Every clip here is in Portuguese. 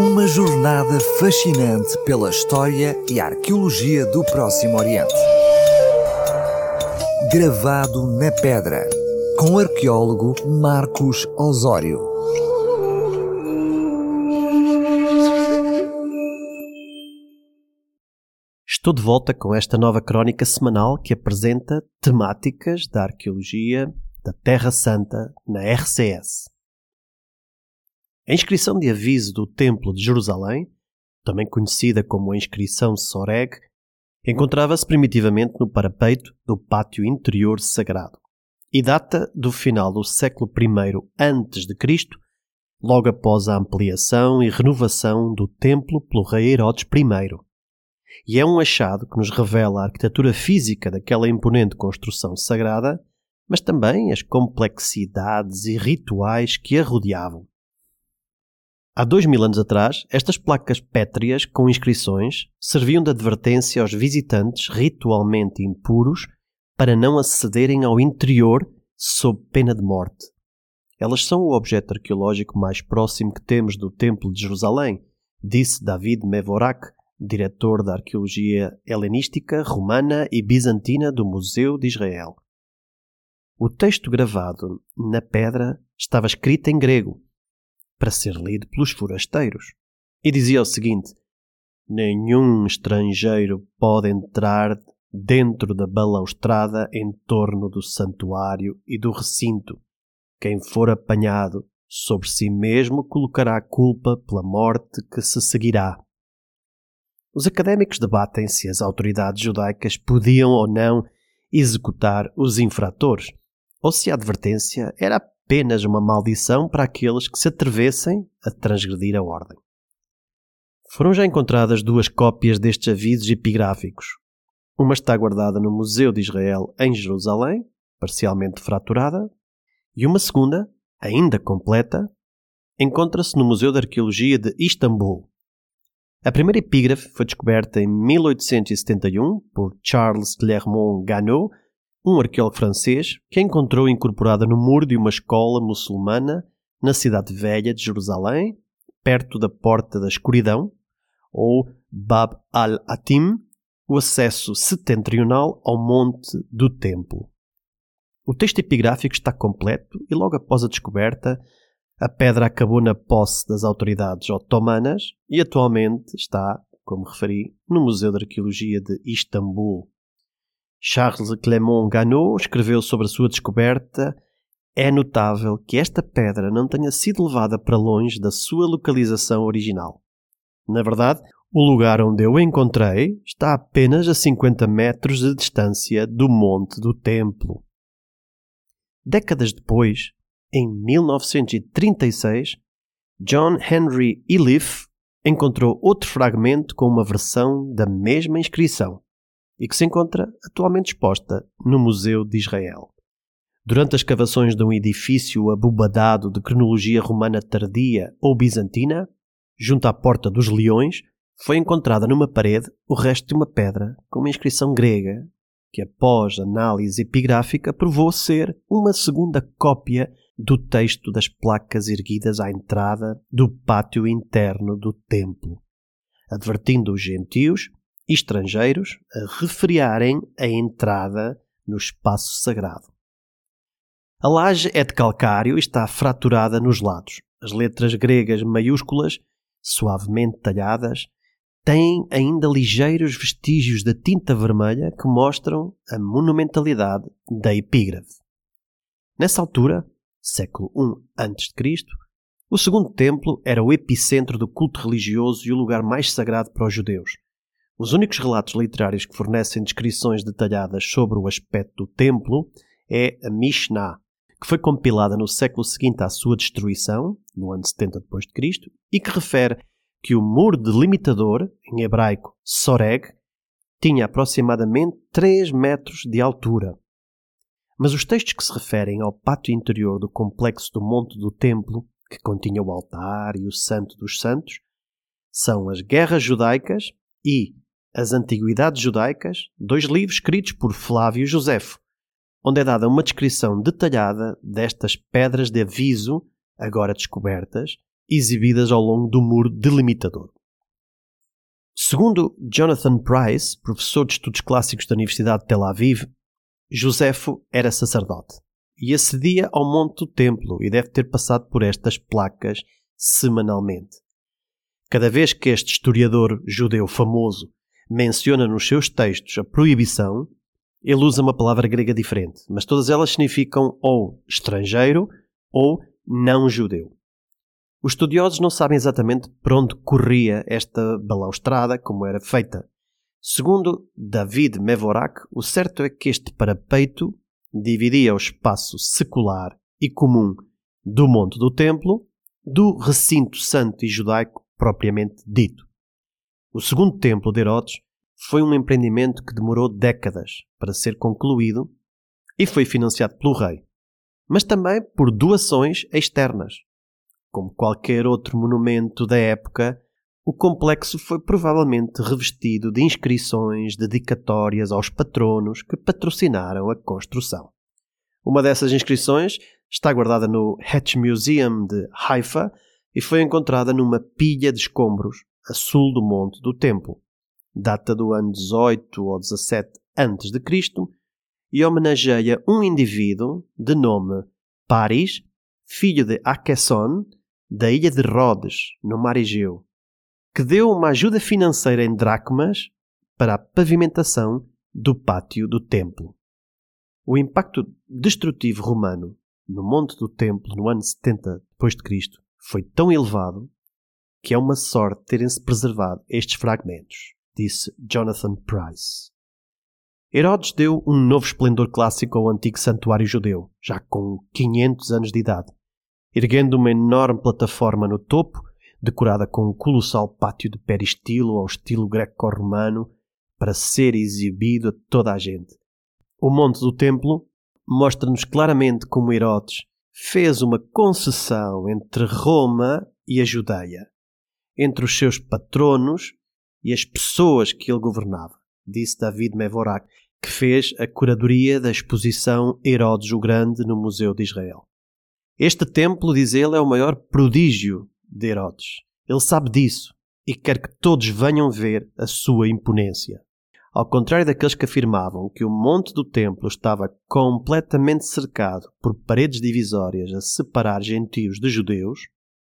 Uma jornada fascinante pela história e arqueologia do Próximo Oriente. Gravado na pedra, com o arqueólogo Marcos Osório. Estou de volta com esta nova crónica semanal que apresenta temáticas da arqueologia da Terra Santa na RCS. A inscrição de aviso do Templo de Jerusalém, também conhecida como a inscrição Soreg, encontrava-se primitivamente no parapeito do pátio interior sagrado e data do final do século I a.C., logo após a ampliação e renovação do templo pelo rei Herodes I. E é um achado que nos revela a arquitetura física daquela imponente construção sagrada, mas também as complexidades e rituais que a rodeavam. Há dois mil anos atrás, estas placas pétreas com inscrições serviam de advertência aos visitantes ritualmente impuros para não acederem ao interior sob pena de morte. Elas são o objeto arqueológico mais próximo que temos do Templo de Jerusalém, disse David Mevorak, diretor da arqueologia helenística, romana e bizantina do Museu de Israel. O texto gravado na pedra estava escrito em grego para ser lido pelos forasteiros. E dizia o seguinte: Nenhum estrangeiro pode entrar dentro da balaustrada em torno do santuário e do recinto. Quem for apanhado sobre si mesmo colocará a culpa pela morte que se seguirá. Os académicos debatem se as autoridades judaicas podiam ou não executar os infratores, ou se a advertência era apenas uma maldição para aqueles que se atrevessem a transgredir a ordem. Foram já encontradas duas cópias destes avisos epigráficos. Uma está guardada no Museu de Israel em Jerusalém, parcialmente fraturada, e uma segunda, ainda completa, encontra-se no Museu de Arqueologia de Istambul. A primeira epígrafe foi descoberta em 1871 por Charles Clermont Ganneau um arqueólogo francês que a encontrou incorporada no muro de uma escola muçulmana na cidade velha de Jerusalém, perto da Porta da Escuridão, ou Bab al-Atim, o acesso setentrional ao Monte do Templo. O texto epigráfico está completo e logo após a descoberta, a pedra acabou na posse das autoridades otomanas e atualmente está, como referi, no Museu de Arqueologia de Istambul. Charles Clément Ganneau escreveu sobre a sua descoberta. É notável que esta pedra não tenha sido levada para longe da sua localização original. Na verdade, o lugar onde eu a encontrei está apenas a 50 metros de distância do Monte do Templo. Décadas depois, em 1936, John Henry Eliff encontrou outro fragmento com uma versão da mesma inscrição e que se encontra atualmente exposta no Museu de Israel. Durante as escavações de um edifício abobadado de cronologia romana tardia ou bizantina, junto à Porta dos Leões, foi encontrada numa parede o resto de uma pedra com uma inscrição grega, que após análise epigráfica provou ser uma segunda cópia do texto das placas erguidas à entrada do pátio interno do templo, advertindo os gentios estrangeiros a refriarem a entrada no espaço sagrado. A laje é de calcário e está fraturada nos lados. As letras gregas maiúsculas, suavemente talhadas, têm ainda ligeiros vestígios da tinta vermelha que mostram a monumentalidade da epígrafe. Nessa altura, século I a.C., o segundo templo era o epicentro do culto religioso e o lugar mais sagrado para os judeus. Os únicos relatos literários que fornecem descrições detalhadas sobre o aspecto do templo é a Mishnah, que foi compilada no século seguinte à sua destruição, no ano 70 d.C., e que refere que o muro delimitador, em hebraico Soreg, tinha aproximadamente 3 metros de altura. Mas os textos que se referem ao pátio interior do complexo do Monte do Templo, que continha o altar e o Santo dos Santos, são as Guerras Judaicas e as Antiguidades Judaicas, dois livros escritos por Flávio Josefo, onde é dada uma descrição detalhada destas pedras de aviso, agora descobertas, exibidas ao longo do muro delimitador. Segundo Jonathan Price, professor de estudos clássicos da Universidade de Tel Aviv, Josefo era sacerdote e acedia ao monte do templo e deve ter passado por estas placas semanalmente. Cada vez que este historiador judeu famoso menciona nos seus textos a proibição, ele usa uma palavra grega diferente, mas todas elas significam ou estrangeiro ou não judeu. Os estudiosos não sabem exatamente por onde corria esta balaustrada, como era feita. Segundo David Mevorak, o certo é que este parapeito dividia o espaço secular e comum do monte do templo do recinto santo e judaico propriamente dito. O segundo templo de Herodes foi um empreendimento que demorou décadas para ser concluído e foi financiado pelo rei, mas também por doações externas. Como qualquer outro monumento da época, o complexo foi provavelmente revestido de inscrições dedicatórias aos patronos que patrocinaram a construção. Uma dessas inscrições está guardada no Hatch Museum de Haifa e foi encontrada numa pilha de escombros a sul do Monte do Templo. Data do ano 18 ou 17 a.C. e homenageia um indivíduo de nome Paris, filho de Aquesson, da ilha de Rhodes, no mar Egeu, que deu uma ajuda financeira em dracmas para a pavimentação do pátio do templo. O impacto destrutivo romano no monte do templo no ano 70 d.C. foi tão elevado que é uma sorte terem-se preservado estes fragmentos, disse Jonathan Price. Herodes deu um novo esplendor clássico ao antigo santuário judeu, já com 500 anos de idade, erguendo uma enorme plataforma no topo, decorada com um colossal pátio de peristilo ao estilo greco-romano, para ser exibido a toda a gente. O monte do templo mostra-nos claramente como Herodes fez uma concessão entre Roma e a Judeia, entre os seus patronos e as pessoas que ele governava, disse David Mevorak, que fez a curadoria da exposição Herodes o Grande no Museu de Israel. Este templo, diz ele, é o maior prodígio de Herodes. Ele sabe disso e quer que todos venham ver a sua imponência. Ao contrário daqueles que afirmavam que o monte do templo estava completamente cercado por paredes divisórias a separar gentios de judeus,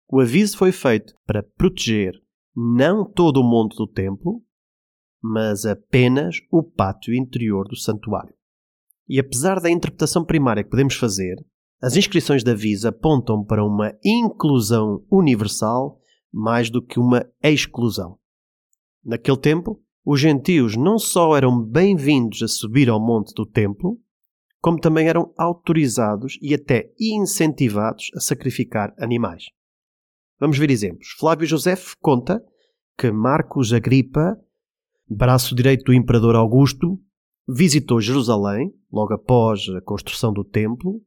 o aviso foi feito para proteger não todo o monte do templo, mas apenas o pátio interior do santuário. E apesar da interpretação primária que podemos fazer, as inscrições da Visa apontam para uma inclusão universal mais do que uma exclusão. Naquele tempo, os gentios não só eram bem-vindos a subir ao monte do templo, como também eram autorizados e até incentivados a sacrificar animais. Vamos ver exemplos. Flávio José conta que Marcos Agripa, braço direito do imperador Augusto, visitou Jerusalém logo após a construção do templo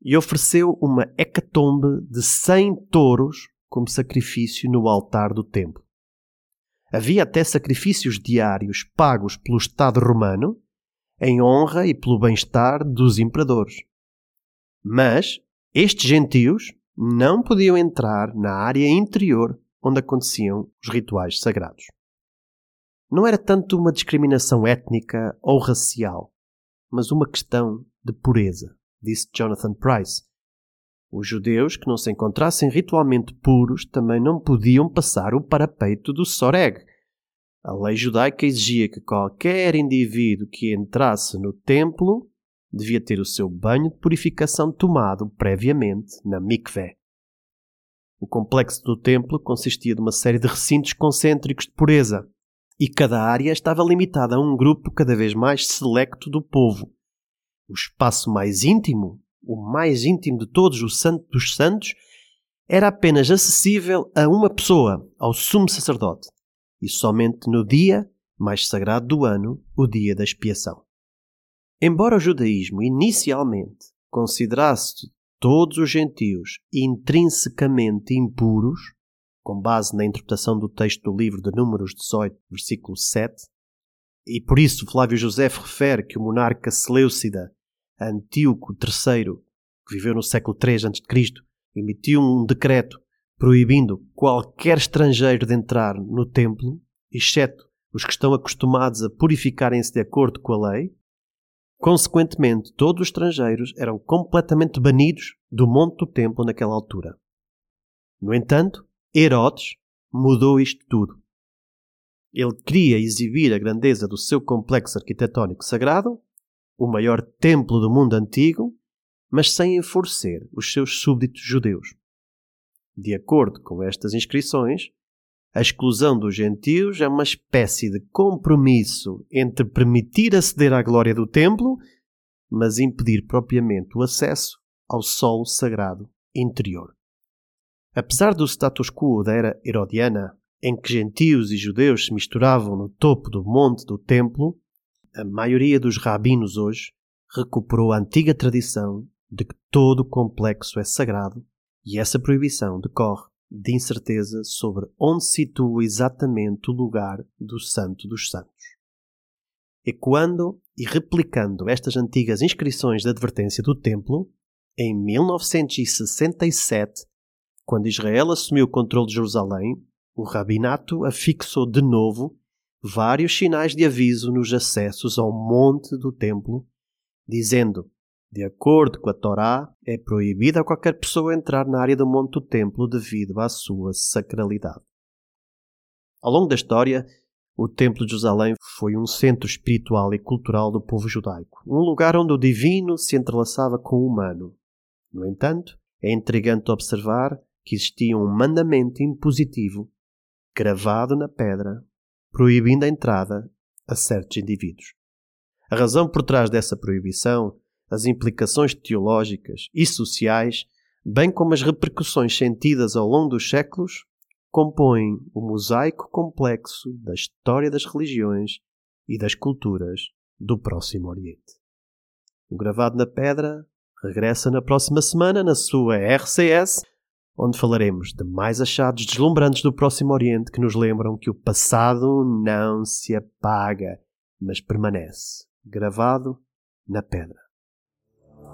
e ofereceu uma hecatombe de cem touros como sacrifício no altar do templo. Havia até sacrifícios diários pagos pelo Estado romano em honra e pelo bem-estar dos imperadores. Mas estes gentios não podiam entrar na área interior onde aconteciam os rituais sagrados. Não era tanto uma discriminação étnica ou racial, mas uma questão de pureza disse Jonathan Price. Os judeus que não se encontrassem ritualmente puros também não podiam passar o parapeito do Soreg. A lei judaica exigia que qualquer indivíduo que entrasse no templo devia ter o seu banho de purificação tomado previamente na mikveh. O complexo do templo consistia de uma série de recintos concêntricos de pureza, e cada área estava limitada a um grupo cada vez mais selecto do povo, o espaço mais íntimo, o mais íntimo de todos, o Santo dos Santos, era apenas acessível a uma pessoa, ao sumo sacerdote, e somente no dia mais sagrado do ano, o dia da expiação. Embora o judaísmo inicialmente considerasse todos os gentios intrinsecamente impuros, com base na interpretação do texto do livro de Números 18, versículo 7, e por isso Flávio José refere que o monarca Seleucida Antíoco III, que viveu no século III a.C., emitiu um decreto proibindo qualquer estrangeiro de entrar no templo, exceto os que estão acostumados a purificarem-se de acordo com a lei. Consequentemente, todos os estrangeiros eram completamente banidos do monte do templo naquela altura. No entanto, Herodes mudou isto tudo. Ele queria exibir a grandeza do seu complexo arquitetónico sagrado, o maior templo do mundo antigo, mas sem enfurecer os seus súbditos judeus. De acordo com estas inscrições, a exclusão dos gentios é uma espécie de compromisso entre permitir aceder à glória do templo, mas impedir propriamente o acesso ao solo sagrado interior. Apesar do status quo da era herodiana, em que gentios e judeus se misturavam no topo do monte do templo, a maioria dos rabinos hoje recuperou a antiga tradição de que todo o complexo é sagrado e essa proibição decorre de incerteza sobre onde situa exatamente o lugar do Santo dos Santos. Ecoando e replicando estas antigas inscrições de advertência do templo, em 1967, quando Israel assumiu o controle de Jerusalém, o rabinato afixou de novo vários sinais de aviso nos acessos ao monte do templo, dizendo de acordo com a Torá, é proibida a qualquer pessoa entrar na área do monte do templo devido à sua sacralidade. Ao longo da história, o Templo de Jerusalém foi um centro espiritual e cultural do povo judaico, um lugar onde o divino se entrelaçava com o humano. No entanto, é intrigante observar que existia um mandamento impositivo gravado na pedra, proibindo a entrada a certos indivíduos. A razão por trás dessa proibição as implicações teológicas e sociais, bem como as repercussões sentidas ao longo dos séculos, compõem o mosaico complexo da história das religiões e das culturas do Próximo Oriente. O Gravado na Pedra regressa na próxima semana na sua RCS, onde falaremos de mais achados deslumbrantes do Próximo Oriente que nos lembram que o passado não se apaga, mas permanece gravado na pedra.